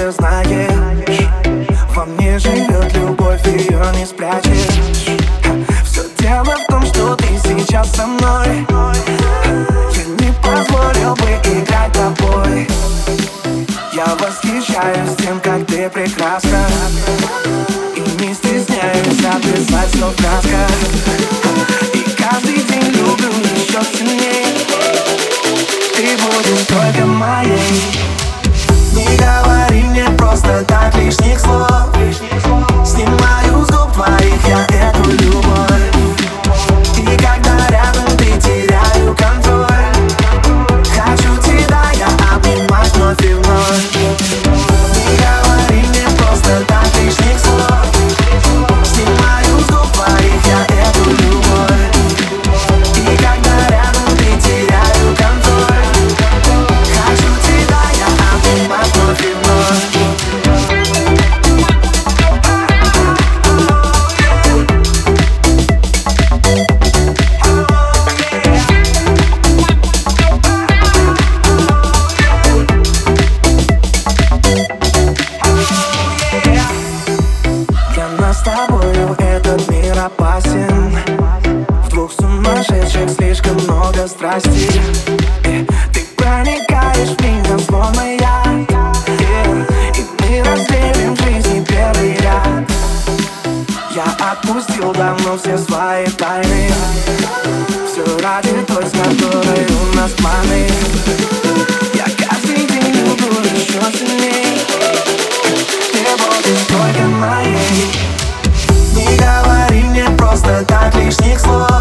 же знаешь. Во мне живет любовь, ее не спрячешь. Все дело в том, что ты сейчас со мной. Я не позволил бы играть тобой. Я восхищаюсь тем, как ты прекрасна. И не стесняюсь описать все в красках. И каждый день люблю еще сильнее Ты будешь только моей. Мне просто так лишних слов опасен В двух сумасшедших слишком много страсти Э, Ты проникаешь в меня, словно я. Э, И мы разделим в жизни первый ряд. Я отпустил давно все свои тайны. Все ради той, с которой у нас планы. Я каждый день люблю Thanks.